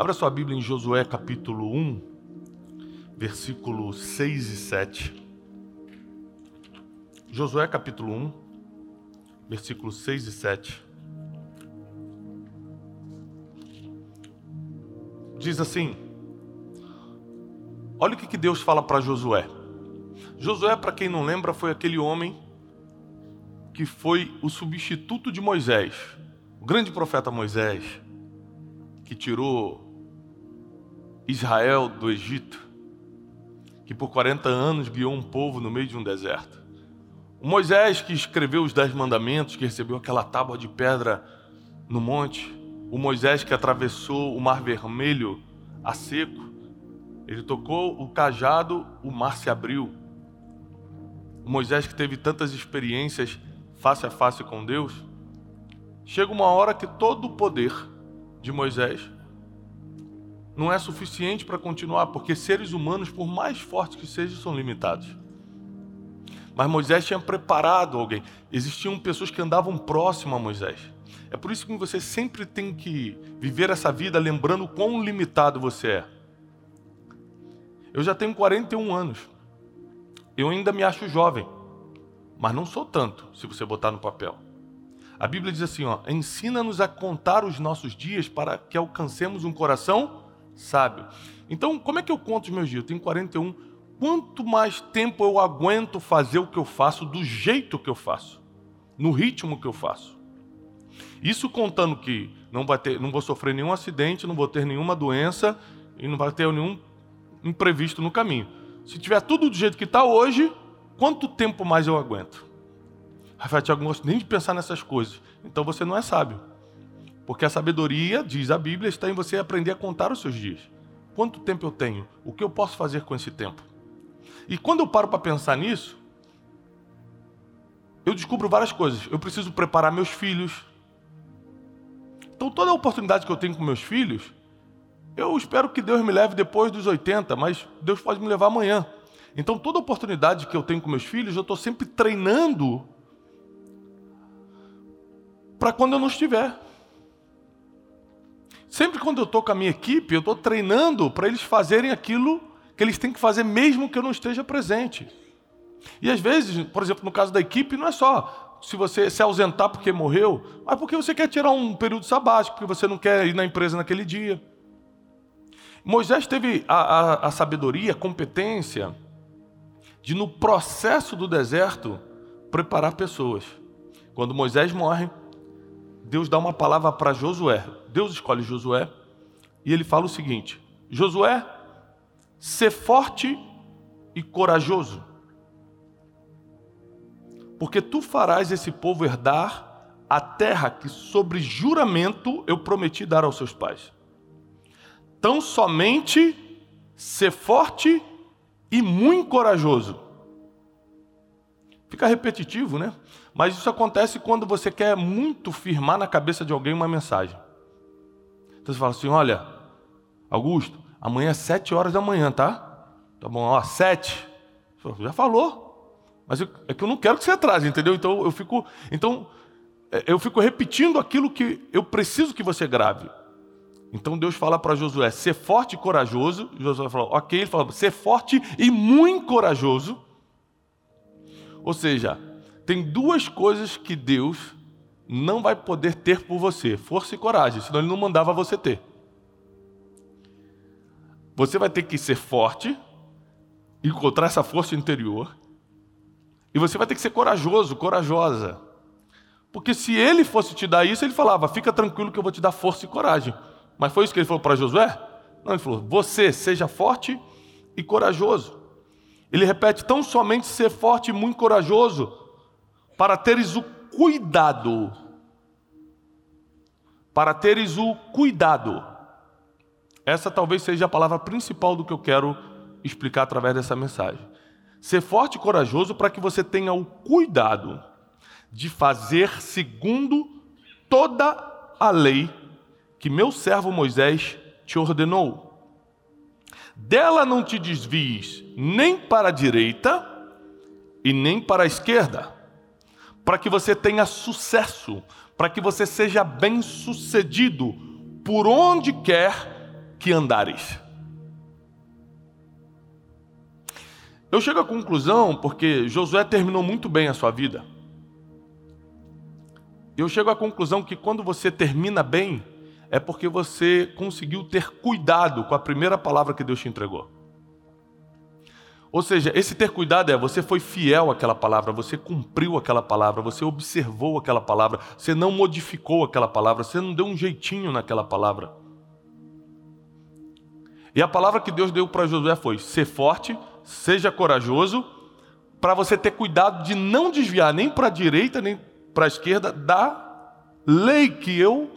Abra sua Bíblia em Josué capítulo 1, versículos 6 e 7. Josué capítulo 1, versículos 6 e 7. Diz assim: Olha o que Deus fala para Josué. Josué, para quem não lembra, foi aquele homem que foi o substituto de Moisés, o grande profeta Moisés, que tirou Israel do Egito, que por 40 anos guiou um povo no meio de um deserto. O Moisés que escreveu os Dez Mandamentos, que recebeu aquela tábua de pedra no monte. O Moisés que atravessou o Mar Vermelho a seco. Ele tocou o cajado, o mar se abriu. O Moisés que teve tantas experiências face a face com Deus. Chega uma hora que todo o poder de Moisés não é suficiente para continuar, porque seres humanos, por mais fortes que sejam, são limitados. Mas Moisés tinha preparado alguém. Existiam pessoas que andavam próximo a Moisés. É por isso que você sempre tem que viver essa vida lembrando quão limitado você é. Eu já tenho 41 anos. Eu ainda me acho jovem, mas não sou tanto, se você botar no papel. A Bíblia diz assim, ó: "Ensina-nos a contar os nossos dias para que alcancemos um coração sábio. Então, como é que eu conto os meus dias? Eu tenho 41. Quanto mais tempo eu aguento fazer o que eu faço do jeito que eu faço, no ritmo que eu faço? Isso contando que não, vai ter, não vou sofrer nenhum acidente, não vou ter nenhuma doença e não vai ter nenhum imprevisto no caminho. Se tiver tudo do jeito que está hoje, quanto tempo mais eu aguento? Rafael Tiago não gosta nem de pensar nessas coisas. Então você não é sábio. Porque a sabedoria, diz a Bíblia, está em você aprender a contar os seus dias. Quanto tempo eu tenho? O que eu posso fazer com esse tempo? E quando eu paro para pensar nisso, eu descubro várias coisas. Eu preciso preparar meus filhos. Então, toda a oportunidade que eu tenho com meus filhos, eu espero que Deus me leve depois dos 80, mas Deus pode me levar amanhã. Então, toda oportunidade que eu tenho com meus filhos, eu estou sempre treinando para quando eu não estiver. Sempre quando eu estou com a minha equipe, eu estou treinando para eles fazerem aquilo que eles têm que fazer mesmo que eu não esteja presente. E às vezes, por exemplo, no caso da equipe, não é só se você se ausentar porque morreu, mas porque você quer tirar um período sabático, porque você não quer ir na empresa naquele dia. Moisés teve a, a, a sabedoria, a competência de, no processo do deserto, preparar pessoas. Quando Moisés morre, Deus dá uma palavra para Josué. Deus escolhe Josué e ele fala o seguinte: Josué, ser forte e corajoso, porque tu farás esse povo herdar a terra que, sobre juramento, eu prometi dar aos seus pais. Tão somente ser forte e muito corajoso. Fica repetitivo, né? Mas isso acontece quando você quer muito firmar na cabeça de alguém uma mensagem. Então você fala assim: olha, Augusto, amanhã é sete horas da manhã, tá? Tá bom, ó, sete. Já falou. Mas eu, é que eu não quero que você atrase, entendeu? Então eu fico. Então, é, eu fico repetindo aquilo que eu preciso que você grave. Então Deus fala para Josué: ser forte e corajoso. Josué falou: ok. Ele falou: ser forte e muito corajoso. Ou seja, tem duas coisas que Deus não vai poder ter por você: força e coragem, senão Ele não mandava você ter. Você vai ter que ser forte, encontrar essa força interior, e você vai ter que ser corajoso, corajosa. Porque se ele fosse te dar isso, ele falava: fica tranquilo que eu vou te dar força e coragem. Mas foi isso que ele falou para Josué? Não, ele falou: você seja forte e corajoso. Ele repete: tão somente ser forte e muito corajoso, para teres o cuidado. Para teres o cuidado. Essa talvez seja a palavra principal do que eu quero explicar através dessa mensagem. Ser forte e corajoso para que você tenha o cuidado de fazer segundo toda a lei que meu servo Moisés te ordenou. Dela não te desvies nem para a direita e nem para a esquerda para que você tenha sucesso, para que você seja bem-sucedido por onde quer que andares. Eu chego à conclusão porque Josué terminou muito bem a sua vida. Eu chego à conclusão que quando você termina bem, é porque você conseguiu ter cuidado com a primeira palavra que Deus te entregou. Ou seja, esse ter cuidado é você foi fiel àquela palavra, você cumpriu aquela palavra, você observou aquela palavra, você não modificou aquela palavra, você não deu um jeitinho naquela palavra. E a palavra que Deus deu para Josué foi: ser forte, seja corajoso, para você ter cuidado de não desviar nem para a direita nem para a esquerda da lei que eu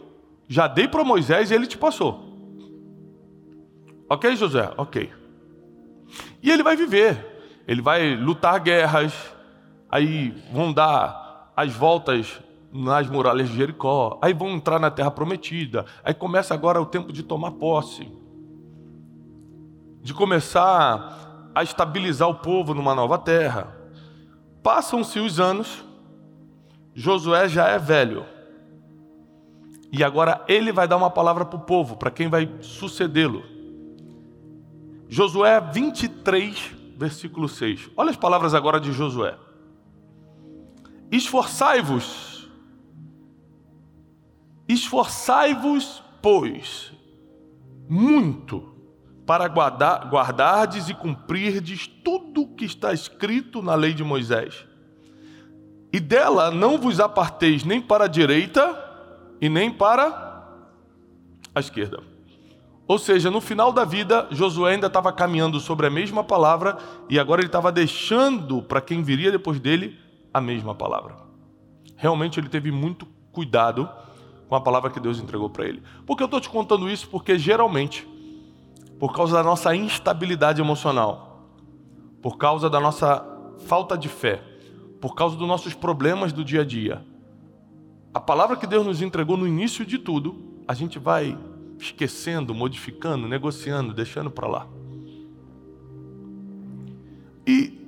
já dei para Moisés e ele te passou. Ok, José? Ok. E ele vai viver, ele vai lutar guerras, aí vão dar as voltas nas muralhas de Jericó, aí vão entrar na terra prometida, aí começa agora o tempo de tomar posse, de começar a estabilizar o povo numa nova terra. Passam-se os anos, Josué já é velho. E agora ele vai dar uma palavra para o povo, para quem vai sucedê-lo. Josué 23, versículo 6. Olha as palavras agora de Josué. Esforçai-vos, esforçai-vos, pois, muito, para guardar, guardardes e cumprirdes tudo o que está escrito na lei de Moisés. E dela não vos aparteis nem para a direita e nem para a esquerda ou seja, no final da vida, Josué ainda estava caminhando sobre a mesma palavra e agora ele estava deixando para quem viria depois dele a mesma palavra. Realmente ele teve muito cuidado com a palavra que Deus entregou para ele. Por que eu estou te contando isso? Porque geralmente, por causa da nossa instabilidade emocional, por causa da nossa falta de fé, por causa dos nossos problemas do dia a dia, a palavra que Deus nos entregou no início de tudo, a gente vai esquecendo, modificando, negociando, deixando para lá. E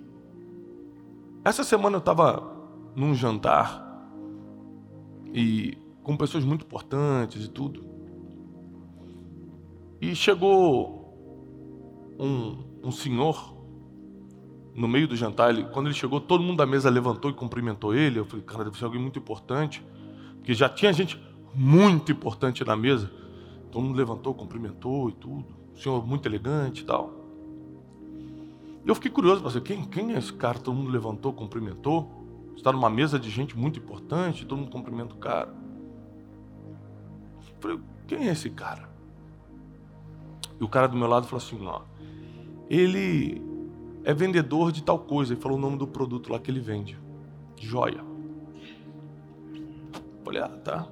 essa semana eu estava num jantar e com pessoas muito importantes e tudo. E chegou um, um senhor no meio do jantar. Ele, quando ele chegou, todo mundo da mesa levantou e cumprimentou ele. Eu falei, cara, deve ser alguém muito importante, porque já tinha gente muito importante na mesa. Todo mundo levantou, cumprimentou e tudo. O senhor muito elegante e tal. Eu fiquei curioso, pensei, quem, quem é esse cara? Todo mundo levantou, cumprimentou. Está numa mesa de gente muito importante, todo mundo cumprimenta o cara. Eu falei, quem é esse cara? E o cara do meu lado falou assim, ó, ele é vendedor de tal coisa. E falou o nome do produto lá que ele vende. Joia. Eu falei, ah, tá.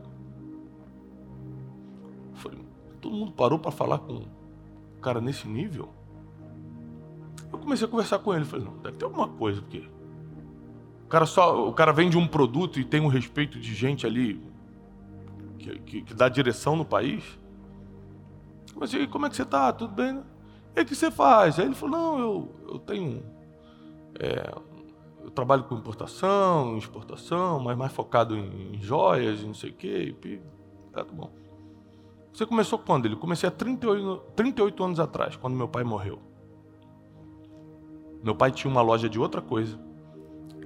Todo mundo parou para falar com um cara nesse nível. Eu comecei a conversar com ele, falei, não, deve ter alguma coisa, porque o cara só, o cara vende um produto e tem um respeito de gente ali que, que, que dá direção no país. Mas e como é que você tá? Tudo bem? Né? E o que você faz? Aí ele falou, não, eu, eu tenho. É, eu trabalho com importação, exportação, mas mais focado em, em joias não sei o quê. E, tá bom. Você começou quando? Ele comecei há 38, 38 anos atrás, quando meu pai morreu. Meu pai tinha uma loja de outra coisa.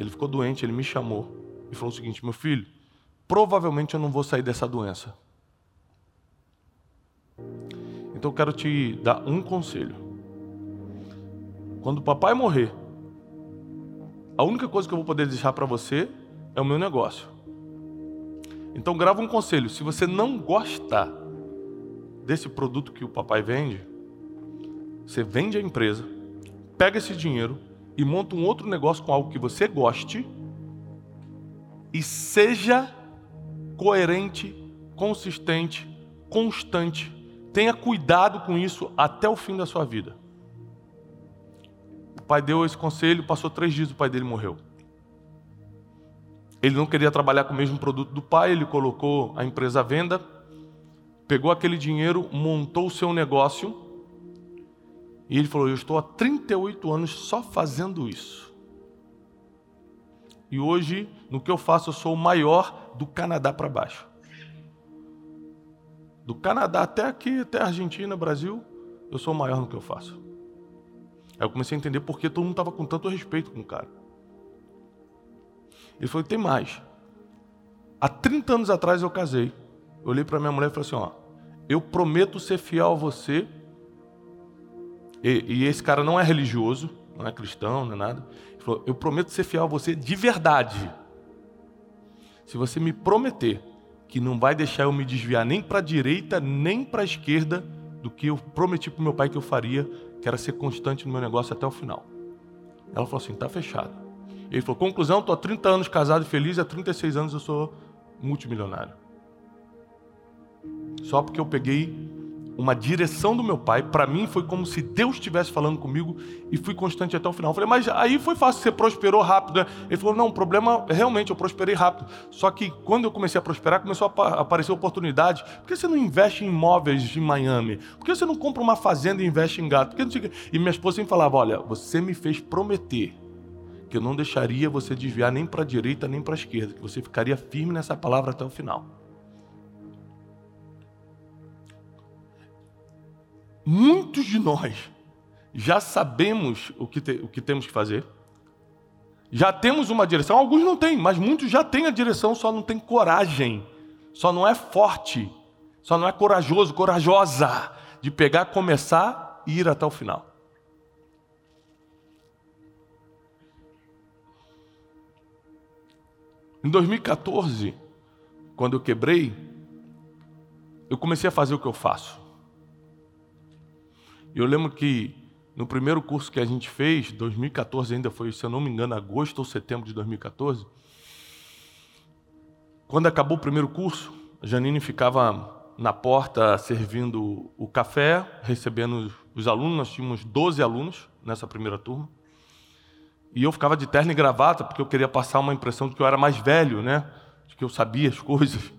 Ele ficou doente, ele me chamou e falou o seguinte: meu filho, provavelmente eu não vou sair dessa doença. Então eu quero te dar um conselho. Quando o papai morrer, a única coisa que eu vou poder deixar para você é o meu negócio. Então grava um conselho. Se você não gostar desse produto que o papai vende, você vende a empresa, pega esse dinheiro e monta um outro negócio com algo que você goste e seja coerente, consistente, constante. Tenha cuidado com isso até o fim da sua vida. O pai deu esse conselho, passou três dias, o pai dele morreu. Ele não queria trabalhar com o mesmo produto do pai, ele colocou a empresa à venda pegou aquele dinheiro, montou o seu negócio e ele falou: Eu estou há 38 anos só fazendo isso. E hoje, no que eu faço, eu sou o maior do Canadá para baixo. Do Canadá até aqui, até Argentina, Brasil, eu sou o maior no que eu faço. Aí eu comecei a entender por que todo mundo estava com tanto respeito com o cara. Ele falou: tem mais. Há 30 anos atrás eu casei. Eu olhei para minha mulher e falei assim: ó, eu prometo ser fiel a você. E, e, esse cara não é religioso, não é cristão, não é nada. Ele falou: eu prometo ser fiel a você de verdade. Se você me prometer que não vai deixar eu me desviar nem para a direita nem para a esquerda do que eu prometi para meu pai que eu faria, que era ser constante no meu negócio até o final. Ela falou assim: tá fechado. Ele falou: conclusão, estou há 30 anos casado e feliz, há 36 anos eu sou multimilionário. Só porque eu peguei uma direção do meu pai, para mim foi como se Deus estivesse falando comigo e fui constante até o final. Eu falei, mas aí foi fácil, você prosperou rápido. Né? Ele falou, não, o problema realmente eu prosperei rápido. Só que quando eu comecei a prosperar, começou a aparecer oportunidade. Por que você não investe em imóveis em Miami? Por que você não compra uma fazenda e investe em gato? E minha esposa sempre falava, olha, você me fez prometer que eu não deixaria você desviar nem para a direita nem para a esquerda, que você ficaria firme nessa palavra até o final. Muitos de nós já sabemos o que, te, o que temos que fazer, já temos uma direção, alguns não têm, mas muitos já têm a direção, só não tem coragem, só não é forte, só não é corajoso, corajosa de pegar, começar e ir até o final. Em 2014, quando eu quebrei, eu comecei a fazer o que eu faço. Eu lembro que no primeiro curso que a gente fez, 2014 ainda foi, se eu não me engano, agosto ou setembro de 2014, quando acabou o primeiro curso, a Janine ficava na porta servindo o café, recebendo os alunos, nós tínhamos 12 alunos nessa primeira turma. E eu ficava de terno e gravata, porque eu queria passar uma impressão de que eu era mais velho, né? De que eu sabia as coisas.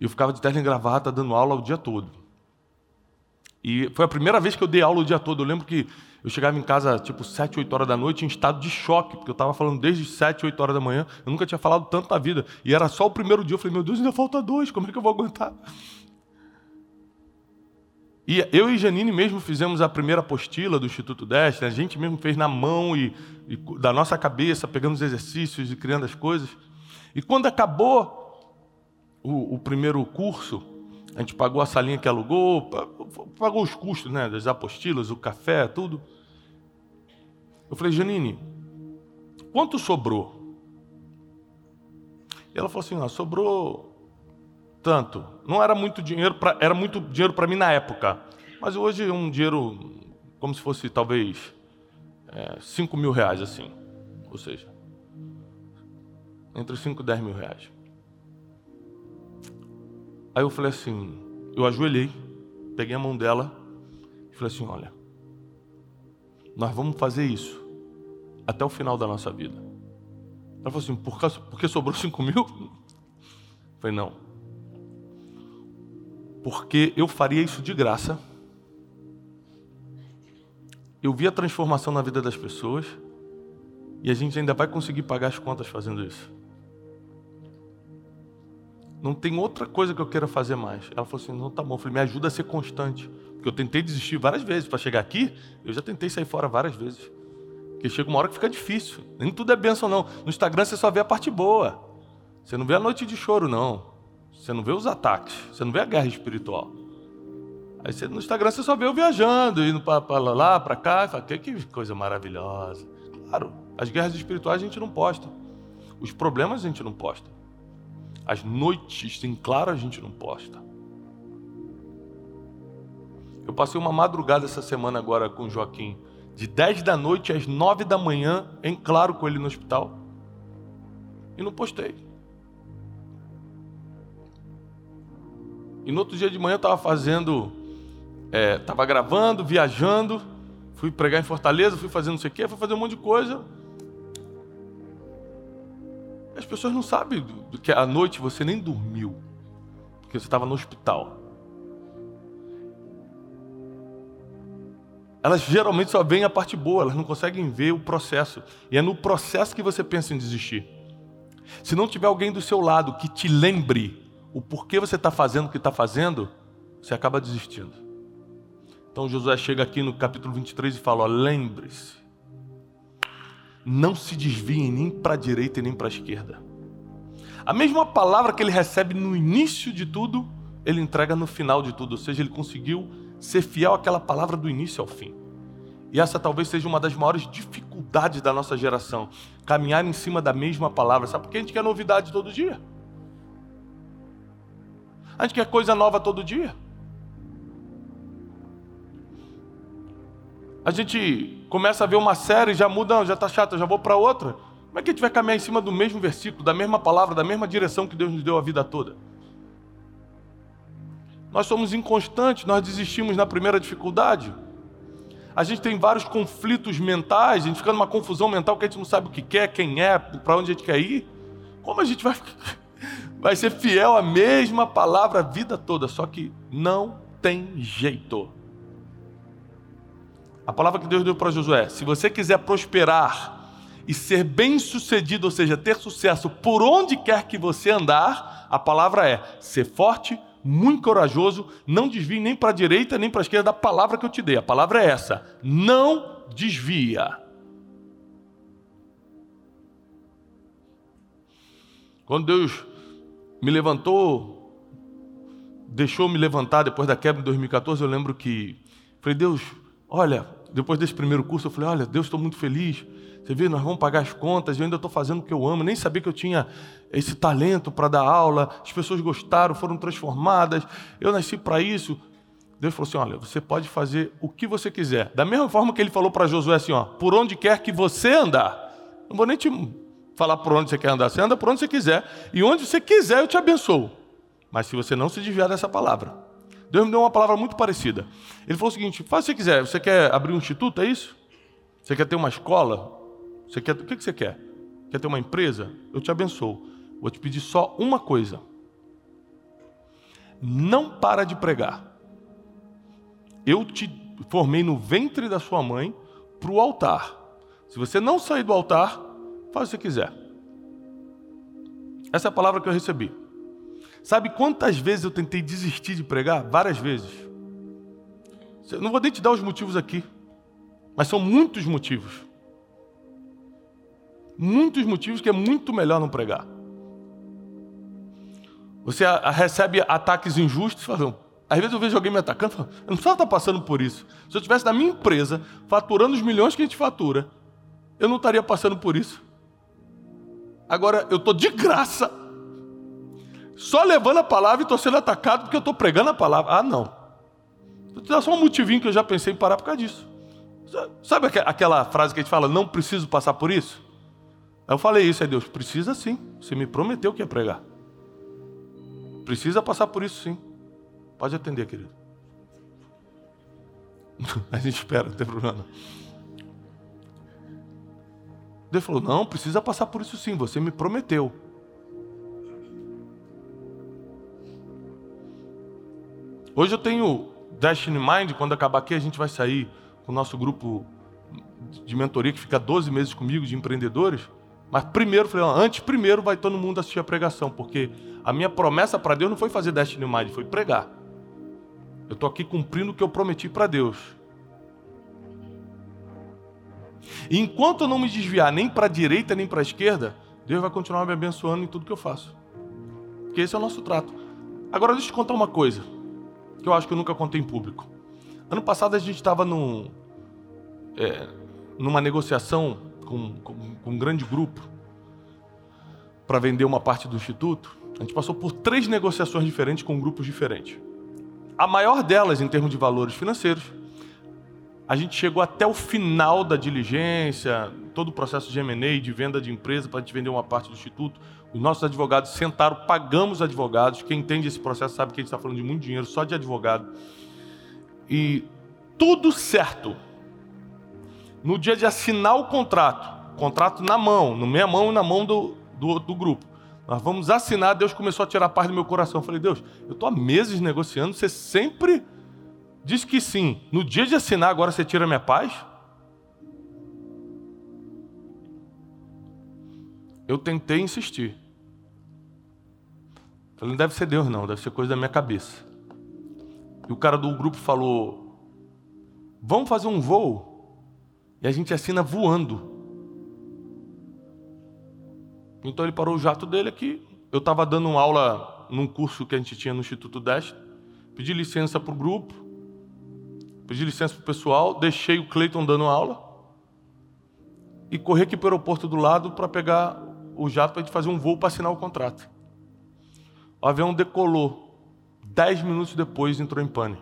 E eu ficava de terno e gravata dando aula o dia todo. E foi a primeira vez que eu dei aula o dia todo. Eu lembro que eu chegava em casa tipo 7, 8 horas da noite em estado de choque, porque eu estava falando desde 7, 8 horas da manhã. Eu nunca tinha falado tanto na vida. E era só o primeiro dia. Eu falei, meu Deus, ainda falta dois, como é que eu vou aguentar? E eu e Janine mesmo fizemos a primeira apostila do Instituto Deste, a gente mesmo fez na mão e, e, da nossa cabeça, pegando os exercícios e criando as coisas. E quando acabou o, o primeiro curso, a gente pagou a salinha que alugou, pagou os custos né, das apostilas, o café, tudo. Eu falei, Janine, quanto sobrou? E ela falou assim: ó, sobrou tanto. Não era muito dinheiro, pra, era muito dinheiro para mim na época. Mas hoje é um dinheiro como se fosse talvez é, 5 mil reais, assim. Ou seja, entre 5 e 10 mil reais. Aí eu falei assim, eu ajoelhei, peguei a mão dela e falei assim: olha, nós vamos fazer isso até o final da nossa vida. Ela falou assim: por causa, porque sobrou cinco mil? Eu falei: não. Porque eu faria isso de graça. Eu vi a transformação na vida das pessoas e a gente ainda vai conseguir pagar as contas fazendo isso. Não tem outra coisa que eu queira fazer mais. Ela falou assim: não, tá bom. Eu falei: me ajuda a ser constante. Porque eu tentei desistir várias vezes. Para chegar aqui, eu já tentei sair fora várias vezes. Porque chega uma hora que fica difícil. Nem tudo é bênção, não. No Instagram você só vê a parte boa. Você não vê a noite de choro, não. Você não vê os ataques. Você não vê a guerra espiritual. Aí você, no Instagram você só vê eu viajando, indo para lá, para cá. Fala, que, que coisa maravilhosa. Claro, as guerras espirituais a gente não posta. Os problemas a gente não posta. As noites em claro a gente não posta. Eu passei uma madrugada essa semana agora com o Joaquim, de 10 da noite às 9 da manhã, em claro com ele no hospital. E não postei. E no outro dia de manhã eu estava fazendo, estava é, gravando, viajando, fui pregar em Fortaleza, fui fazendo não sei o quê, fui fazer um monte de coisa. As pessoas não sabem do que à noite você nem dormiu, porque você estava no hospital. Elas geralmente só veem a parte boa, elas não conseguem ver o processo. E é no processo que você pensa em desistir. Se não tiver alguém do seu lado que te lembre o porquê você está fazendo o que está fazendo, você acaba desistindo. Então Josué chega aqui no capítulo 23 e fala: lembre-se, não se desviem nem para a direita e nem para a esquerda. A mesma palavra que ele recebe no início de tudo, ele entrega no final de tudo, ou seja, ele conseguiu ser fiel àquela palavra do início ao fim. E essa talvez seja uma das maiores dificuldades da nossa geração, caminhar em cima da mesma palavra. Sabe por que a gente quer novidade todo dia? A gente quer coisa nova todo dia. A gente começa a ver uma série, já muda, já está chato, já vou para outra. Como é que a gente vai caminhar em cima do mesmo versículo, da mesma palavra, da mesma direção que Deus nos deu a vida toda? Nós somos inconstantes, nós desistimos na primeira dificuldade. A gente tem vários conflitos mentais, a gente fica numa confusão mental que a gente não sabe o que quer, quem é, para onde a gente quer ir. Como a gente vai, vai ser fiel à mesma palavra a vida toda? Só que não tem jeito. A palavra que Deus deu para Josué: se você quiser prosperar e ser bem-sucedido, ou seja, ter sucesso por onde quer que você andar, a palavra é ser forte, muito corajoso, não desvie nem para a direita nem para a esquerda da palavra que eu te dei. A palavra é essa: não desvia. Quando Deus me levantou, deixou me levantar depois da quebra em 2014, eu lembro que falei, Deus, olha, depois desse primeiro curso, eu falei, olha, Deus, estou muito feliz. Você vê, nós vamos pagar as contas, eu ainda estou fazendo o que eu amo, nem sabia que eu tinha esse talento para dar aula, as pessoas gostaram, foram transformadas, eu nasci para isso. Deus falou assim: olha, você pode fazer o que você quiser. Da mesma forma que ele falou para Josué assim: ó, por onde quer que você andar. Não vou nem te falar por onde você quer andar, você anda por onde você quiser, e onde você quiser eu te abençoo. Mas se você não se desviar dessa palavra, Deus me deu uma palavra muito parecida. Ele falou o seguinte: faz o que você quiser. Você quer abrir um instituto, é isso? Você quer ter uma escola? Você quer, o que você quer? Quer ter uma empresa? Eu te abençoo. Vou te pedir só uma coisa. Não para de pregar. Eu te formei no ventre da sua mãe para o altar. Se você não sair do altar, faz o que você quiser. Essa é a palavra que eu recebi. Sabe quantas vezes eu tentei desistir de pregar? Várias vezes. Eu não vou nem te dar os motivos aqui, mas são muitos motivos. Muitos motivos que é muito melhor não pregar. Você recebe ataques injustos, fala, às vezes eu vejo alguém me atacando, falo, eu não precisava estar passando por isso. Se eu estivesse na minha empresa, faturando os milhões que a gente fatura, eu não estaria passando por isso. Agora, eu estou de graça só levando a palavra e estou sendo atacado porque eu estou pregando a palavra. Ah, não. Vou te dar só um motivinho que eu já pensei em parar por causa disso. Sabe aquela frase que a gente fala, não preciso passar por isso? Eu falei isso, aí Deus, precisa sim. Você me prometeu que ia pregar. Precisa passar por isso sim. Pode atender, querido. A gente espera, não tem problema. Deus falou: Não, precisa passar por isso sim. Você me prometeu. Hoje eu tenho Destiny Mind, quando acabar aqui a gente vai sair com o nosso grupo de mentoria que fica 12 meses comigo, de empreendedores. Mas primeiro, falei, antes, primeiro vai todo mundo assistir a pregação, porque a minha promessa para Deus não foi fazer Destiny Mind, foi pregar. Eu estou aqui cumprindo o que eu prometi para Deus. E enquanto eu não me desviar nem para a direita nem para a esquerda, Deus vai continuar me abençoando em tudo que eu faço. Porque esse é o nosso trato. Agora deixa eu te contar uma coisa que eu acho que eu nunca contei em público. Ano passado a gente estava num, é, numa negociação com, com, com um grande grupo para vender uma parte do instituto. A gente passou por três negociações diferentes com grupos diferentes. A maior delas, em termos de valores financeiros, a gente chegou até o final da diligência, todo o processo de M&A, de venda de empresa, para a gente vender uma parte do instituto. Os nossos advogados sentaram, pagamos advogados. Quem entende esse processo sabe que a gente está falando de muito dinheiro só de advogado. E tudo certo. No dia de assinar o contrato, contrato na mão, na minha mão e na mão do, do, do grupo. Nós vamos assinar, Deus começou a tirar a paz do meu coração. Eu falei, Deus, eu estou há meses negociando, você sempre diz que sim. No dia de assinar, agora você tira a minha paz? Eu tentei insistir. Falei, não deve ser Deus, não, deve ser coisa da minha cabeça. E o cara do grupo falou: Vamos fazer um voo? E a gente assina voando. Então ele parou o jato dele aqui. Eu estava dando aula num curso que a gente tinha no Instituto Deste. Pedi licença para o grupo, pedi licença para o pessoal, deixei o Cleiton dando aula e corri aqui para o aeroporto do lado para pegar o jato para a gente fazer um voo para assinar o contrato. O avião decolou. Dez minutos depois entrou em pane.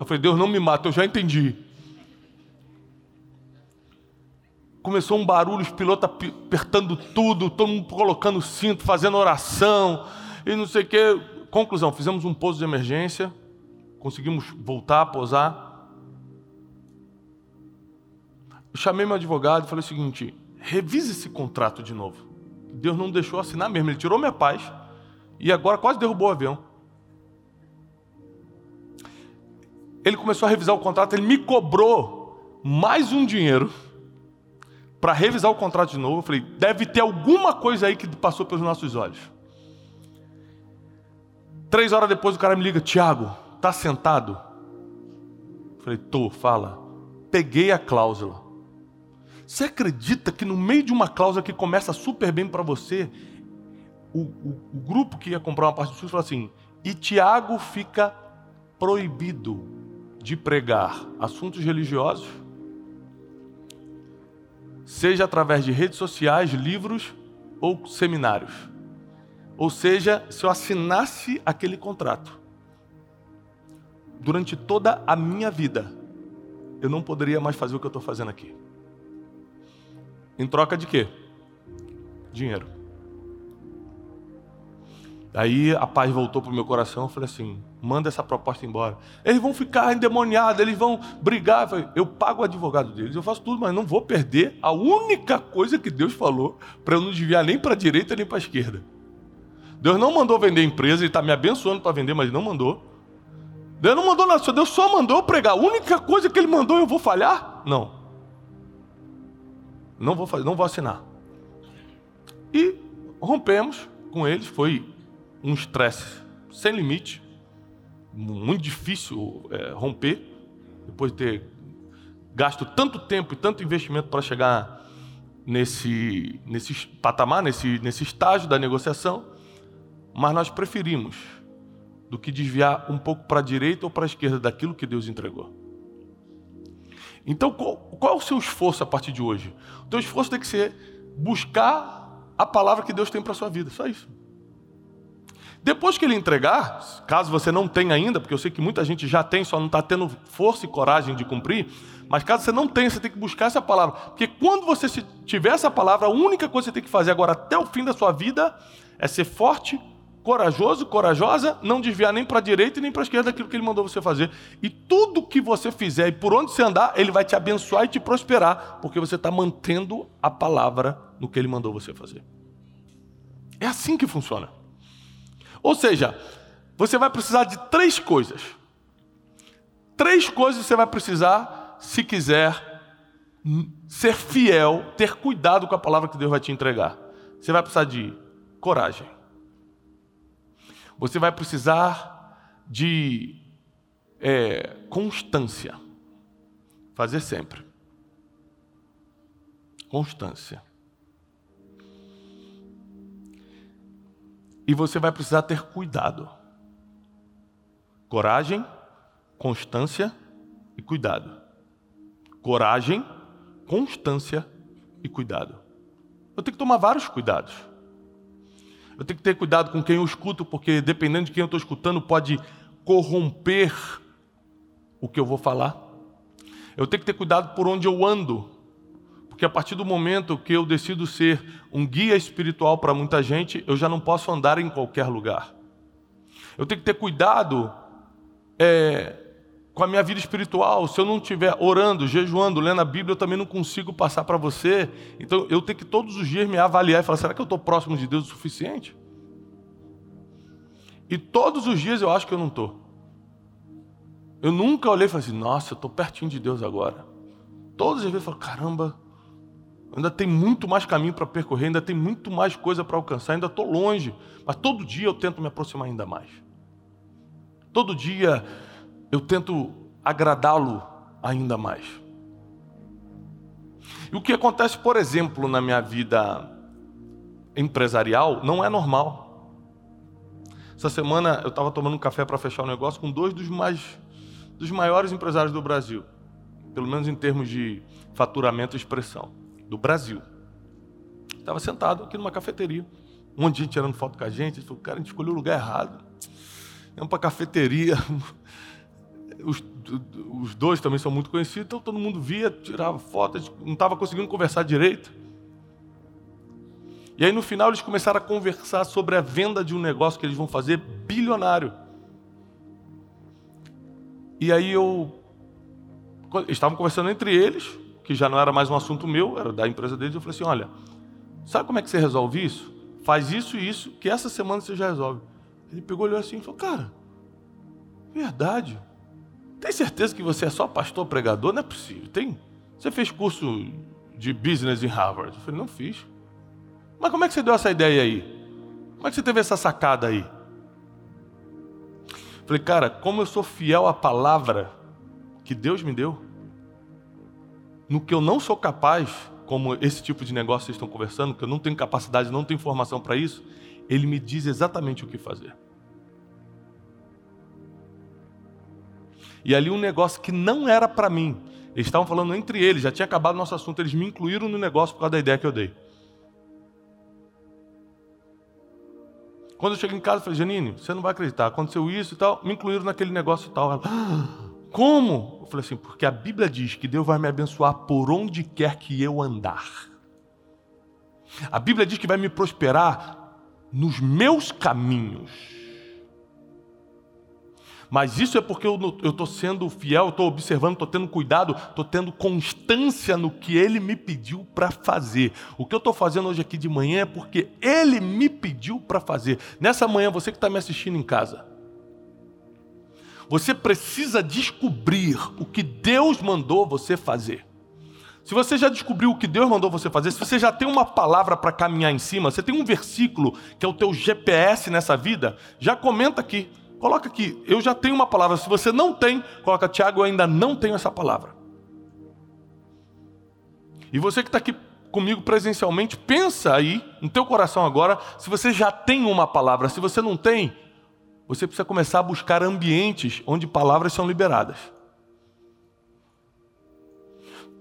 Eu falei, Deus não me mata, eu já entendi. Começou um barulho, os pilotos apertando tudo, todo mundo colocando cinto, fazendo oração e não sei o quê. Conclusão, fizemos um pouso de emergência, conseguimos voltar, pousar. Eu chamei meu advogado e falei o seguinte: revise esse contrato de novo. Deus não deixou assinar mesmo, ele tirou minha paz e agora quase derrubou o avião. Ele começou a revisar o contrato, ele me cobrou mais um dinheiro para revisar o contrato de novo. Eu falei, deve ter alguma coisa aí que passou pelos nossos olhos. Três horas depois o cara me liga, Tiago, tá sentado? Eu falei, tô, fala. Peguei a cláusula. Você acredita que no meio de uma cláusula que começa super bem para você, o, o, o, grupo que ia comprar uma parte do SUS falou assim: e Tiago fica proibido de pregar assuntos religiosos seja através de redes sociais, livros ou seminários. Ou seja, se eu assinasse aquele contrato, durante toda a minha vida, eu não poderia mais fazer o que eu estou fazendo aqui. Em troca de quê? Dinheiro. Aí a paz voltou para o meu coração. Eu falei assim: manda essa proposta embora. Eles vão ficar endemoniados, eles vão brigar. Eu, falei, eu pago o advogado deles, eu faço tudo, mas não vou perder a única coisa que Deus falou para eu não desviar nem para a direita nem para a esquerda. Deus não mandou vender empresa, Ele está me abençoando para vender, mas não mandou. Deus não mandou nada, Deus só mandou eu pregar. A única coisa que Ele mandou eu vou falhar? Não. Não vou fazer, não vou assinar. E rompemos com eles, foi um estresse sem limite, muito difícil é, romper, depois de ter gasto tanto tempo e tanto investimento para chegar nesse, nesse patamar, nesse, nesse estágio da negociação, mas nós preferimos do que desviar um pouco para a direita ou para a esquerda daquilo que Deus entregou. Então, qual, qual é o seu esforço a partir de hoje? O teu esforço tem que ser buscar a palavra que Deus tem para a sua vida, só isso. Depois que ele entregar, caso você não tenha ainda, porque eu sei que muita gente já tem, só não está tendo força e coragem de cumprir, mas caso você não tenha, você tem que buscar essa palavra. Porque quando você tiver essa palavra, a única coisa que você tem que fazer agora até o fim da sua vida é ser forte, corajoso, corajosa, não desviar nem para a direita e nem para a esquerda daquilo que ele mandou você fazer. E tudo que você fizer e por onde você andar, ele vai te abençoar e te prosperar, porque você está mantendo a palavra no que ele mandou você fazer. É assim que funciona. Ou seja, você vai precisar de três coisas. Três coisas você vai precisar se quiser ser fiel, ter cuidado com a palavra que Deus vai te entregar. Você vai precisar de coragem. Você vai precisar de é, constância. Fazer sempre. Constância. E você vai precisar ter cuidado. Coragem, constância e cuidado. Coragem, constância e cuidado. Eu tenho que tomar vários cuidados. Eu tenho que ter cuidado com quem eu escuto, porque dependendo de quem eu estou escutando, pode corromper o que eu vou falar. Eu tenho que ter cuidado por onde eu ando, porque a partir do momento que eu decido ser um guia espiritual para muita gente, eu já não posso andar em qualquer lugar. Eu tenho que ter cuidado é, com a minha vida espiritual. Se eu não estiver orando, jejuando, lendo a Bíblia, eu também não consigo passar para você. Então eu tenho que todos os dias me avaliar e falar: será que eu estou próximo de Deus o suficiente? E todos os dias eu acho que eu não estou. Eu nunca olhei e falei assim: nossa, eu estou pertinho de Deus agora. Todas as vezes eu falo: caramba, Ainda tem muito mais caminho para percorrer, ainda tem muito mais coisa para alcançar, ainda estou longe, mas todo dia eu tento me aproximar ainda mais. Todo dia eu tento agradá-lo ainda mais. E o que acontece, por exemplo, na minha vida empresarial não é normal. Essa semana eu estava tomando um café para fechar o um negócio com dois dos mais dos maiores empresários do Brasil, pelo menos em termos de faturamento e expressão, do Brasil. Estava sentado aqui numa cafeteria, um monte de gente tirando foto com a gente. Ele falou, cara, a gente escolheu o lugar errado. Vamos para a cafeteria. Os, os dois também são muito conhecidos, então todo mundo via, tirava foto, não estava conseguindo conversar direito. E aí no final eles começaram a conversar sobre a venda de um negócio que eles vão fazer bilionário. E aí eu. Estavam conversando entre eles, que já não era mais um assunto meu, era da empresa deles. Eu falei assim: olha, sabe como é que você resolve isso? Faz isso e isso, que essa semana você já resolve. Ele pegou, olhou assim e falou: cara, verdade. Tem certeza que você é só pastor pregador? Não é possível. Tem. Você fez curso de business em Harvard? Eu falei: não fiz. Mas como é que você deu essa ideia aí? Como é que você teve essa sacada aí? Falei, cara, como eu sou fiel à palavra que Deus me deu, no que eu não sou capaz, como esse tipo de negócio vocês estão conversando, que eu não tenho capacidade, não tenho informação para isso, ele me diz exatamente o que fazer. E ali um negócio que não era para mim. Eles estavam falando entre eles, já tinha acabado o nosso assunto, eles me incluíram no negócio por causa da ideia que eu dei. Quando eu cheguei em casa, eu falei, Janine, você não vai acreditar, aconteceu isso e tal, me incluíram naquele negócio e tal. Ela, ah, como? Eu falei assim, porque a Bíblia diz que Deus vai me abençoar por onde quer que eu andar. A Bíblia diz que vai me prosperar nos meus caminhos. Mas isso é porque eu estou sendo fiel, estou observando, estou tendo cuidado, estou tendo constância no que Ele me pediu para fazer. O que eu estou fazendo hoje aqui de manhã é porque Ele me pediu para fazer. Nessa manhã, você que está me assistindo em casa, você precisa descobrir o que Deus mandou você fazer. Se você já descobriu o que Deus mandou você fazer, se você já tem uma palavra para caminhar em cima, você tem um versículo que é o teu GPS nessa vida, já comenta aqui. Coloca aqui, eu já tenho uma palavra. Se você não tem, coloca, Tiago, eu ainda não tenho essa palavra. E você que está aqui comigo presencialmente, pensa aí no teu coração agora, se você já tem uma palavra. Se você não tem, você precisa começar a buscar ambientes onde palavras são liberadas.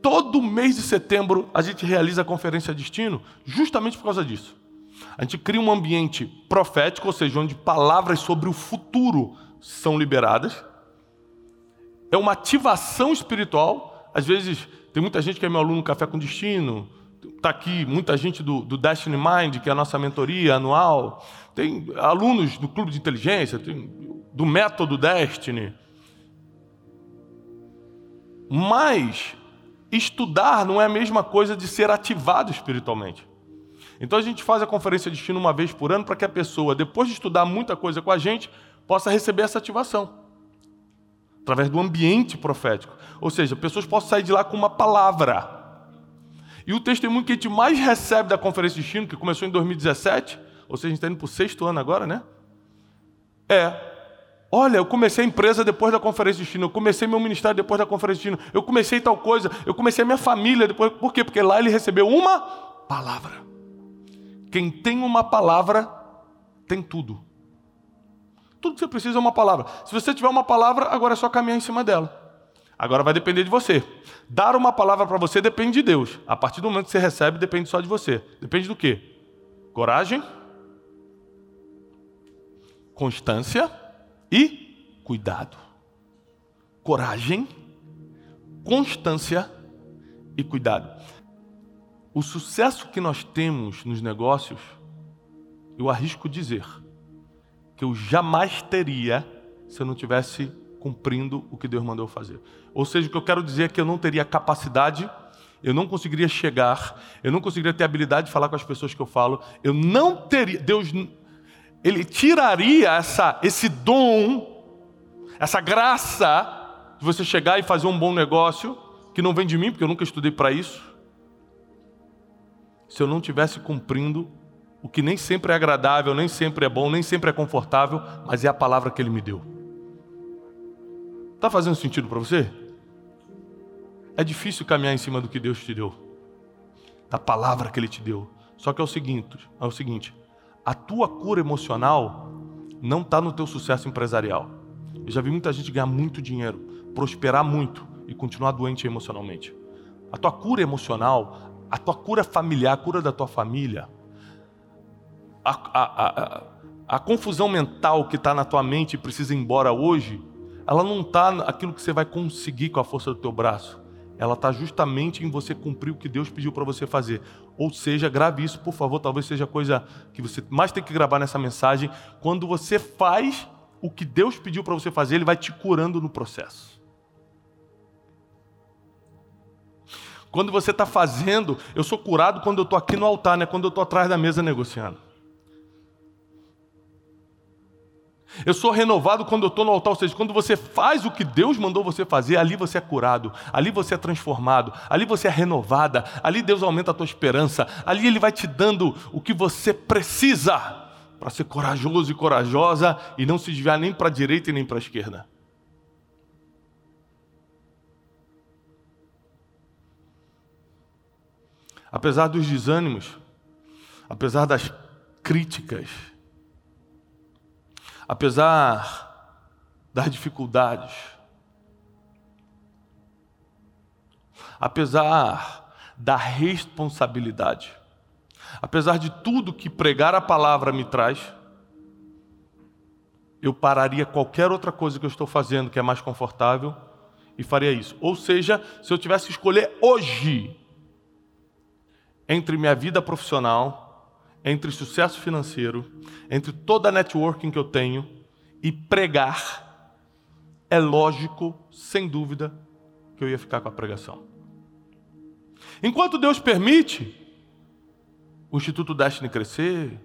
Todo mês de setembro a gente realiza a conferência Destino justamente por causa disso. A gente cria um ambiente profético, ou seja, onde palavras sobre o futuro são liberadas. É uma ativação espiritual. Às vezes, tem muita gente que é meu aluno Café com Destino, está aqui muita gente do, do, Destiny Mind, que é a nossa mentoria anual, tem alunos do Clube de Inteligência, do Método Destiny. Mas estudar não é a mesma coisa de ser ativado espiritualmente. Então a gente faz a conferência de destino uma vez por ano para que a pessoa, depois de estudar muita coisa com a gente, possa receber essa ativação. Através do ambiente profético. Ou seja, pessoas possam sair de lá com uma palavra. E o testemunho que a gente mais recebe da conferência de destino, que começou em 2017, ou seja, a gente está indo para o sexto ano agora, né? É. Olha, eu comecei a empresa depois da conferência de destino, eu comecei meu ministério depois da conferência de destino, eu comecei tal coisa, eu comecei a minha família depois. Por quê? Porque lá ele recebeu uma palavra. Quem tem uma palavra, tem tudo. Tudo que você precisa é uma palavra. Se você tiver uma palavra, agora é só caminhar em cima dela. Agora vai depender de você. Dar uma palavra para você depende de Deus. A partir do momento que você recebe, depende só de você. Depende do quê? Coragem, constância e cuidado. Coragem, constância e cuidado. O sucesso que nós temos nos negócios, eu arrisco dizer que eu jamais teria se eu não tivesse cumprindo o que Deus mandou fazer. Ou seja, o que eu quero dizer é que eu não teria capacidade, eu não conseguiria chegar, eu não conseguiria ter habilidade de falar com as pessoas que eu falo, eu não teria, Deus, Ele tiraria essa, esse dom, essa graça de você chegar e fazer um bom negócio, que não vem de mim, porque eu nunca estudei para isso, se eu não estivesse cumprindo o que nem sempre é agradável, nem sempre é bom, nem sempre é confortável, mas é a palavra que Ele me deu. Está fazendo sentido para você? É difícil caminhar em cima do que Deus te deu, da palavra que Ele te deu. Só que é o seguinte, é o seguinte: a tua cura emocional não está no teu sucesso empresarial. Eu já vi muita gente ganhar muito dinheiro, prosperar muito e continuar doente emocionalmente. A tua cura emocional, a tua cura familiar, a cura da tua família, a, a, a, a confusão mental que está na tua mente e precisa ir embora hoje, ela não está aquilo que você vai conseguir com a força do teu braço. Ela está justamente em você cumprir o que Deus pediu para você fazer. Ou seja, grave isso, por favor. Talvez seja a coisa que você mais tem que gravar nessa mensagem. Quando você faz o que Deus pediu para você fazer, Ele vai te curando no processo. Quando você está fazendo, eu sou curado quando eu estou aqui no altar, né? quando eu estou atrás da mesa negociando. Eu sou renovado quando eu estou no altar, ou seja, quando você faz o que Deus mandou você fazer, ali você é curado, ali você é transformado, ali você é renovada, ali Deus aumenta a tua esperança, ali Ele vai te dando o que você precisa para ser corajoso e corajosa e não se desviar nem para a direita e nem para a esquerda. Apesar dos desânimos, apesar das críticas, apesar das dificuldades, apesar da responsabilidade, apesar de tudo que pregar a palavra me traz, eu pararia qualquer outra coisa que eu estou fazendo que é mais confortável e faria isso. Ou seja, se eu tivesse que escolher hoje entre minha vida profissional entre sucesso financeiro, entre toda a networking que eu tenho e pregar, é lógico, sem dúvida, que eu ia ficar com a pregação. Enquanto Deus permite o Instituto Destiny crescer,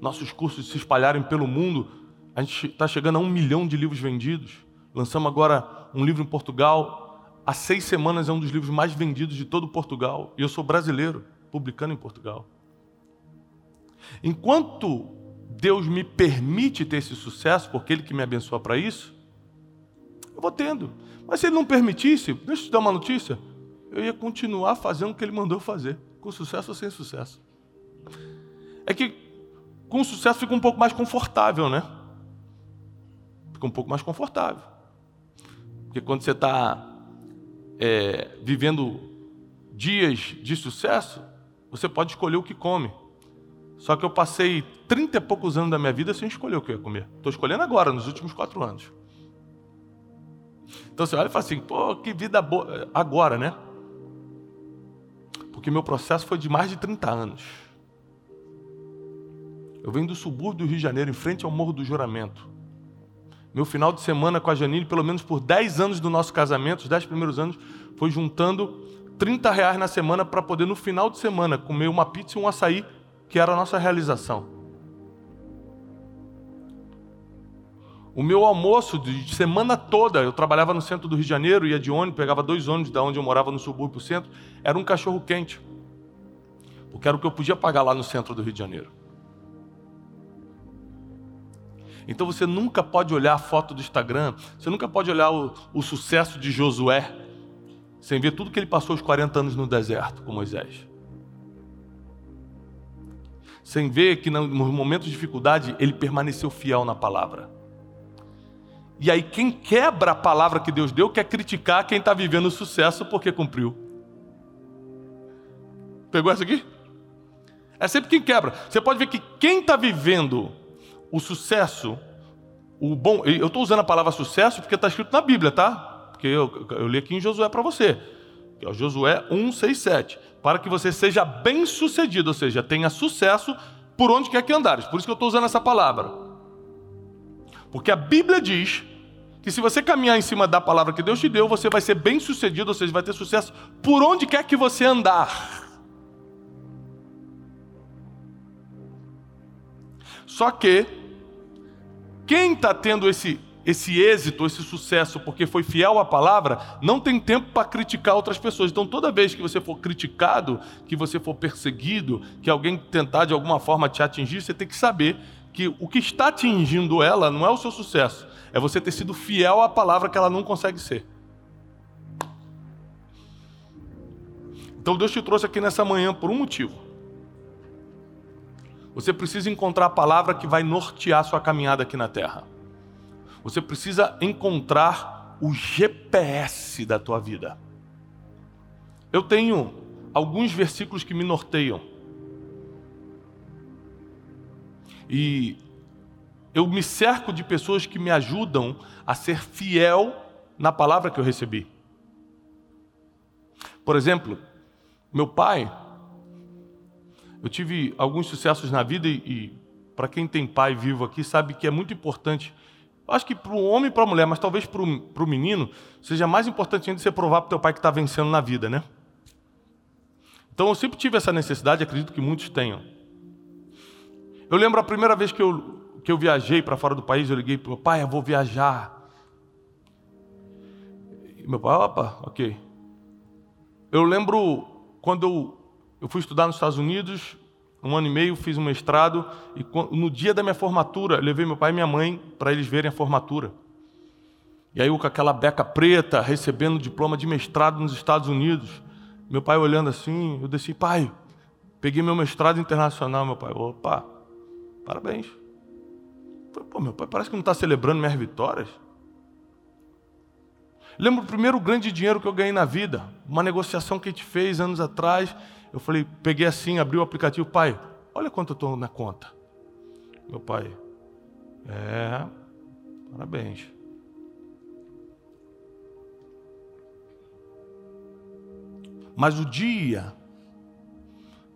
nossos cursos se espalharem pelo mundo, a gente está chegando a um milhão de livros vendidos. Lançamos agora um livro em Portugal. Há seis semanas é um dos livros mais vendidos de todo Portugal. E eu sou brasileiro, publicando em Portugal. Enquanto Deus me permite ter esse sucesso, porque Ele que me abençoa para isso, eu vou tendo. Mas se Ele não permitisse, deixa eu te dar uma notícia, eu ia continuar fazendo o que Ele mandou fazer, com sucesso ou sem sucesso. É que com sucesso fica um pouco mais confortável, né? Fica um pouco mais confortável. Porque quando você está é, vivendo dias de sucesso, você pode escolher o que come. Só que eu passei trinta e poucos anos da minha vida sem escolher o que eu ia comer. Estou escolhendo agora, nos últimos quatro anos. Então você olha e fala assim, pô, que vida boa. Agora, né? Porque meu processo foi de mais de 30 anos. Eu venho do subúrbio do Rio de Janeiro, em frente ao Morro do Juramento. Meu final de semana com a Janine, pelo menos por 10 anos do nosso casamento, os 10 primeiros anos, foi juntando 30 reais na semana para poder, no final de semana, comer uma pizza e um açaí que era a nossa realização. O meu almoço de semana toda, eu trabalhava no centro do Rio de Janeiro, ia de ônibus, pegava dois ônibus da onde eu morava no subúrbio para o centro, era um cachorro quente. Porque era o que eu podia pagar lá no centro do Rio de Janeiro. Então você nunca pode olhar a foto do Instagram, você nunca pode olhar o, o sucesso de Josué, sem ver tudo que ele passou os 40 anos no deserto com Moisés sem ver que nos momentos de dificuldade ele permaneceu fiel na palavra. E aí, quem quebra a palavra que Deus deu quer criticar quem está vivendo o sucesso porque cumpriu. Pegou essa aqui? É sempre quem quebra. Você pode ver que quem está vivendo o sucesso, o bom. Eu estou usando a palavra sucesso porque está escrito na Bíblia, tá? Porque eu, eu li aqui em Josué para você. Que é Josué 1, 6, 7 para que você seja bem sucedido, ou seja, tenha sucesso por onde quer que andares. Por isso que eu estou usando essa palavra. Porque a Bíblia diz que se você caminhar em cima da palavra que Deus te deu, você vai ser bem sucedido, ou seja, vai ter sucesso por onde quer que você andar. Só que, quem está tendo esse esse êxito, esse sucesso, porque foi fiel à palavra, não tem tempo para criticar outras pessoas. Então, toda vez que você for criticado, que você for perseguido, que alguém tentar de alguma forma te atingir, você tem que saber que o que está atingindo ela não é o seu sucesso, é você ter sido fiel à palavra que ela não consegue ser. Então Deus te trouxe aqui nessa manhã por um motivo. Você precisa encontrar a palavra que vai nortear sua caminhada aqui na terra. Você precisa encontrar o GPS da tua vida. Eu tenho alguns versículos que me norteiam. E eu me cerco de pessoas que me ajudam a ser fiel na palavra que eu recebi. Por exemplo, meu pai, eu tive alguns sucessos na vida e, e para quem tem pai vivo aqui sabe que é muito importante. Acho que para o homem e para a mulher, mas talvez para o menino, seja mais importante ainda você provar para o pai que está vencendo na vida, né? Então eu sempre tive essa necessidade, acredito que muitos tenham. Eu lembro a primeira vez que eu, que eu viajei para fora do país, eu liguei para meu pai, eu vou viajar. E meu pai, opa, ok. Eu lembro quando eu, eu fui estudar nos Estados Unidos, um ano e meio, fiz um mestrado, e no dia da minha formatura, levei meu pai e minha mãe para eles verem a formatura. E aí eu com aquela beca preta, recebendo diploma de mestrado nos Estados Unidos. Meu pai olhando assim, eu desci, pai, peguei meu mestrado internacional, meu pai, opa, parabéns. Falei, pô, meu pai parece que não está celebrando minhas vitórias. Lembro o primeiro grande dinheiro que eu ganhei na vida, uma negociação que a gente fez anos atrás. Eu falei, peguei assim, abri o aplicativo, pai, olha quanto eu estou na conta. Meu pai, é, parabéns. Mas o dia,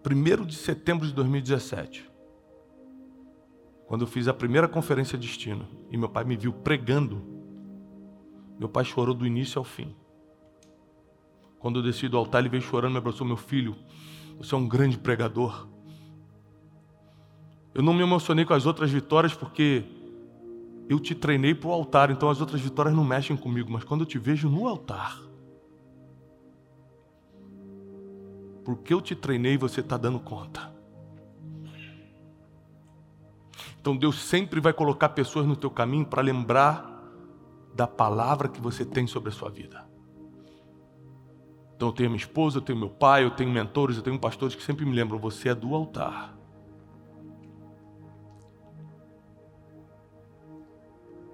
1 de setembro de 2017, quando eu fiz a primeira conferência destino e meu pai me viu pregando, meu pai chorou do início ao fim. Quando eu desci do altar, ele veio chorando, me abraçou, meu filho, você é um grande pregador. Eu não me emocionei com as outras vitórias porque eu te treinei para o altar, então as outras vitórias não mexem comigo, mas quando eu te vejo no altar, porque eu te treinei, você está dando conta. Então Deus sempre vai colocar pessoas no teu caminho para lembrar da palavra que você tem sobre a sua vida. Então eu tenho minha esposa, eu tenho meu pai, eu tenho mentores, eu tenho pastores que sempre me lembram: você é do altar.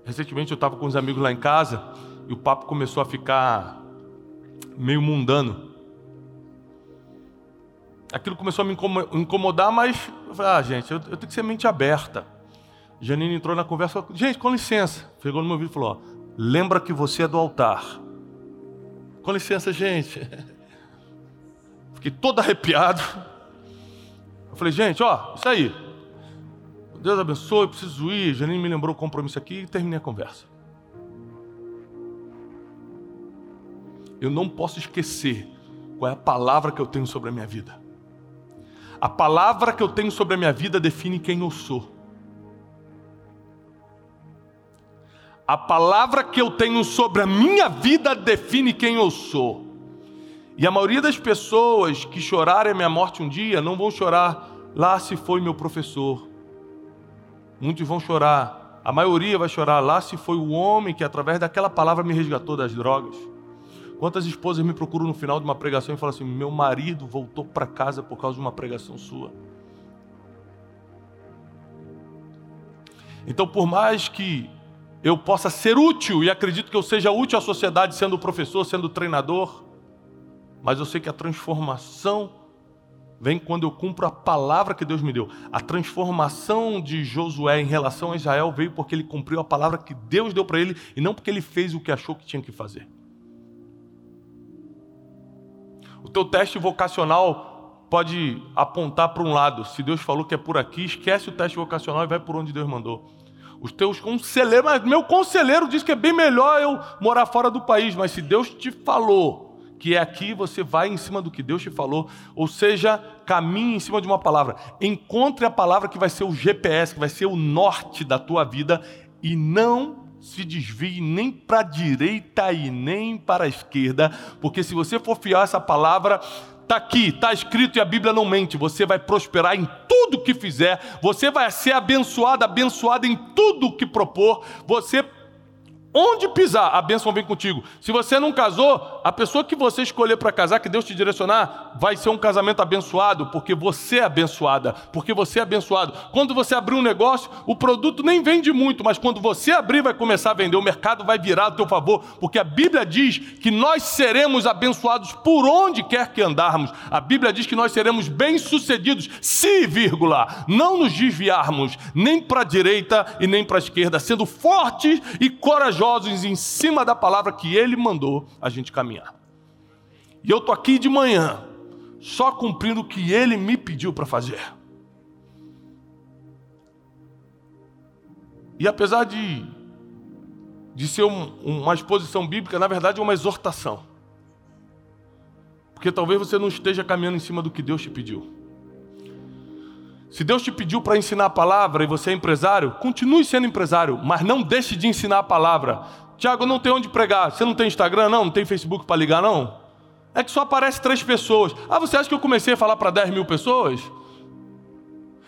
Recentemente eu estava com uns amigos lá em casa e o papo começou a ficar meio mundano aquilo começou a me incomodar, mas eu falei, ah, gente, eu, tenho que ser mente aberta. Janine entrou na conversa, gente, com licença. Pegou no meu ouvido e falou, ó, lembra que você é do altar. Com licença, gente. Fiquei todo arrepiado. Eu falei, gente, ó, isso aí. Deus abençoe, preciso ir. Janine me lembrou o compromisso aqui e terminei a conversa. Eu não posso esquecer qual é a palavra que eu tenho sobre a minha vida. A palavra que eu tenho sobre a minha vida define quem eu sou. A palavra que eu tenho sobre a minha vida define quem eu sou. E a maioria das pessoas que chorarem a minha morte um dia não vão chorar lá se foi meu professor. Muitos vão chorar, a maioria vai chorar lá se foi o homem que através daquela palavra me resgatou das drogas. Quantas esposas me procuram no final de uma pregação e falam assim: meu marido voltou para casa por causa de uma pregação sua? Então, por mais que eu possa ser útil, e acredito que eu seja útil à sociedade sendo professor, sendo treinador, mas eu sei que a transformação vem quando eu cumpro a palavra que Deus me deu. A transformação de Josué em relação a Israel veio porque ele cumpriu a palavra que Deus deu para ele e não porque ele fez o que achou que tinha que fazer. O teu teste vocacional pode apontar para um lado. Se Deus falou que é por aqui, esquece o teste vocacional e vai por onde Deus mandou. Os teus conselheiros, mas meu conselheiro diz que é bem melhor eu morar fora do país, mas se Deus te falou que é aqui, você vai em cima do que Deus te falou, ou seja, caminhe em cima de uma palavra. Encontre a palavra que vai ser o GPS, que vai ser o norte da tua vida e não se desvie nem para a direita e nem para a esquerda, porque se você for fiar essa palavra, está aqui, está escrito e a Bíblia não mente. Você vai prosperar em tudo que fizer, você vai ser abençoado, abençoado em tudo que propor. Você Onde pisar, a bênção vem contigo. Se você não casou, a pessoa que você escolher para casar, que Deus te direcionar, vai ser um casamento abençoado, porque você é abençoada, porque você é abençoado. Quando você abrir um negócio, o produto nem vende muito, mas quando você abrir, vai começar a vender, o mercado vai virar a teu favor, porque a Bíblia diz que nós seremos abençoados por onde quer que andarmos. A Bíblia diz que nós seremos bem-sucedidos, se, vírgula, não nos desviarmos nem para a direita e nem para a esquerda, sendo fortes e corajosos em cima da palavra que Ele mandou a gente caminhar. E eu estou aqui de manhã, só cumprindo o que Ele me pediu para fazer. E apesar de, de ser um, uma exposição bíblica, na verdade é uma exortação. Porque talvez você não esteja caminhando em cima do que Deus te pediu. Se Deus te pediu para ensinar a palavra e você é empresário, continue sendo empresário, mas não deixe de ensinar a palavra. Tiago, não tem onde pregar. Você não tem Instagram, não? Não tem Facebook para ligar, não? É que só aparece três pessoas. Ah, você acha que eu comecei a falar para 10 mil pessoas?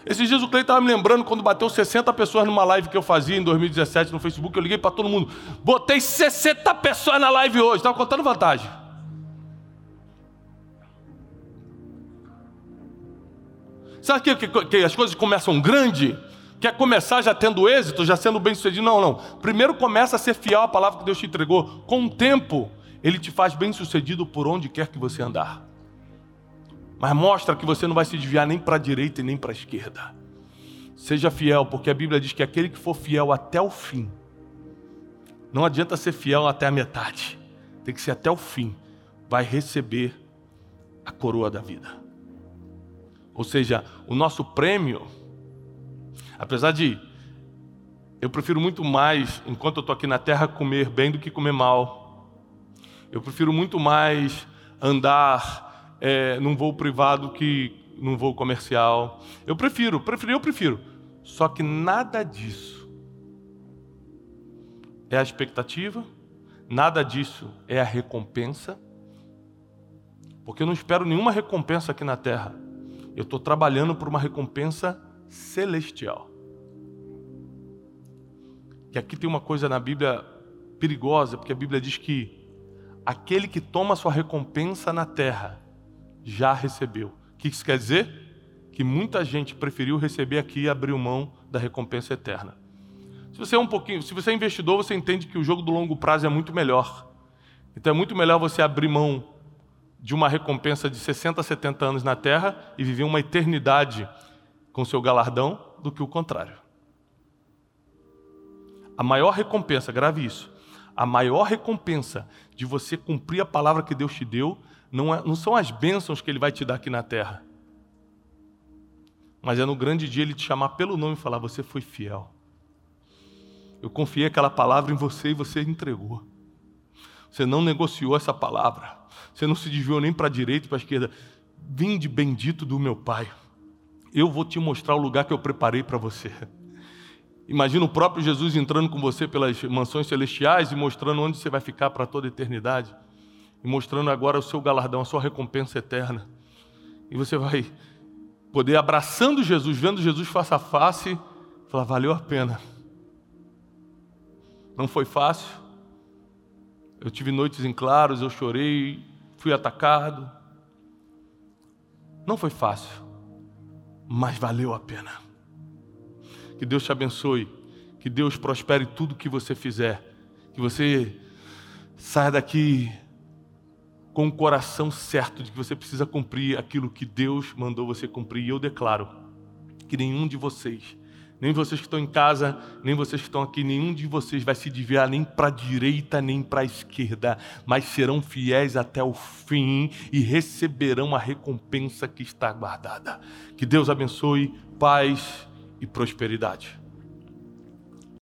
Esses dias o Cleiton estava me lembrando quando bateu 60 pessoas numa live que eu fazia em 2017 no Facebook. Eu liguei para todo mundo. Botei 60 pessoas na live hoje. Estava contando vantagem. Sabe que, que, que as coisas começam grande? Quer começar já tendo êxito, já sendo bem sucedido? Não, não. Primeiro começa a ser fiel à palavra que Deus te entregou. Com o tempo, Ele te faz bem sucedido por onde quer que você andar. Mas mostra que você não vai se desviar nem para a direita e nem para a esquerda. Seja fiel, porque a Bíblia diz que aquele que for fiel até o fim, não adianta ser fiel até a metade, tem que ser até o fim, vai receber a coroa da vida. Ou seja, o nosso prêmio, apesar de eu prefiro muito mais, enquanto eu estou aqui na terra, comer bem do que comer mal. Eu prefiro muito mais andar é, num voo privado que num voo comercial. Eu prefiro, prefiro, eu prefiro. Só que nada disso é a expectativa, nada disso é a recompensa, porque eu não espero nenhuma recompensa aqui na terra. Eu estou trabalhando por uma recompensa celestial. E aqui tem uma coisa na Bíblia perigosa, porque a Bíblia diz que aquele que toma sua recompensa na terra já recebeu. O que isso quer dizer? Que muita gente preferiu receber aqui e abriu mão da recompensa eterna. Se você é um pouquinho, se você é investidor, você entende que o jogo do longo prazo é muito melhor. Então é muito melhor você abrir mão de uma recompensa de 60, 70 anos na terra e viver uma eternidade com seu galardão do que o contrário. A maior recompensa, grave isso, a maior recompensa de você cumprir a palavra que Deus te deu não, é, não são as bênçãos que Ele vai te dar aqui na terra, mas é no grande dia Ele te chamar pelo nome e falar: Você foi fiel. Eu confiei aquela palavra em você e você entregou. Você não negociou essa palavra. Você não se desviou nem para a direita e para a esquerda. Vinde bendito do meu Pai. Eu vou te mostrar o lugar que eu preparei para você. Imagina o próprio Jesus entrando com você pelas mansões celestiais e mostrando onde você vai ficar para toda a eternidade. E mostrando agora o seu galardão, a sua recompensa eterna. E você vai poder, abraçando Jesus, vendo Jesus face a face, falar: valeu a pena. Não foi fácil. Eu tive noites em claros, eu chorei, fui atacado. Não foi fácil, mas valeu a pena. Que Deus te abençoe, que Deus prospere tudo que você fizer, que você saia daqui com o coração certo de que você precisa cumprir aquilo que Deus mandou você cumprir. E eu declaro que nenhum de vocês nem vocês que estão em casa, nem vocês que estão aqui, nenhum de vocês vai se desviar nem para a direita nem para a esquerda, mas serão fiéis até o fim e receberão a recompensa que está guardada. Que Deus abençoe, paz e prosperidade.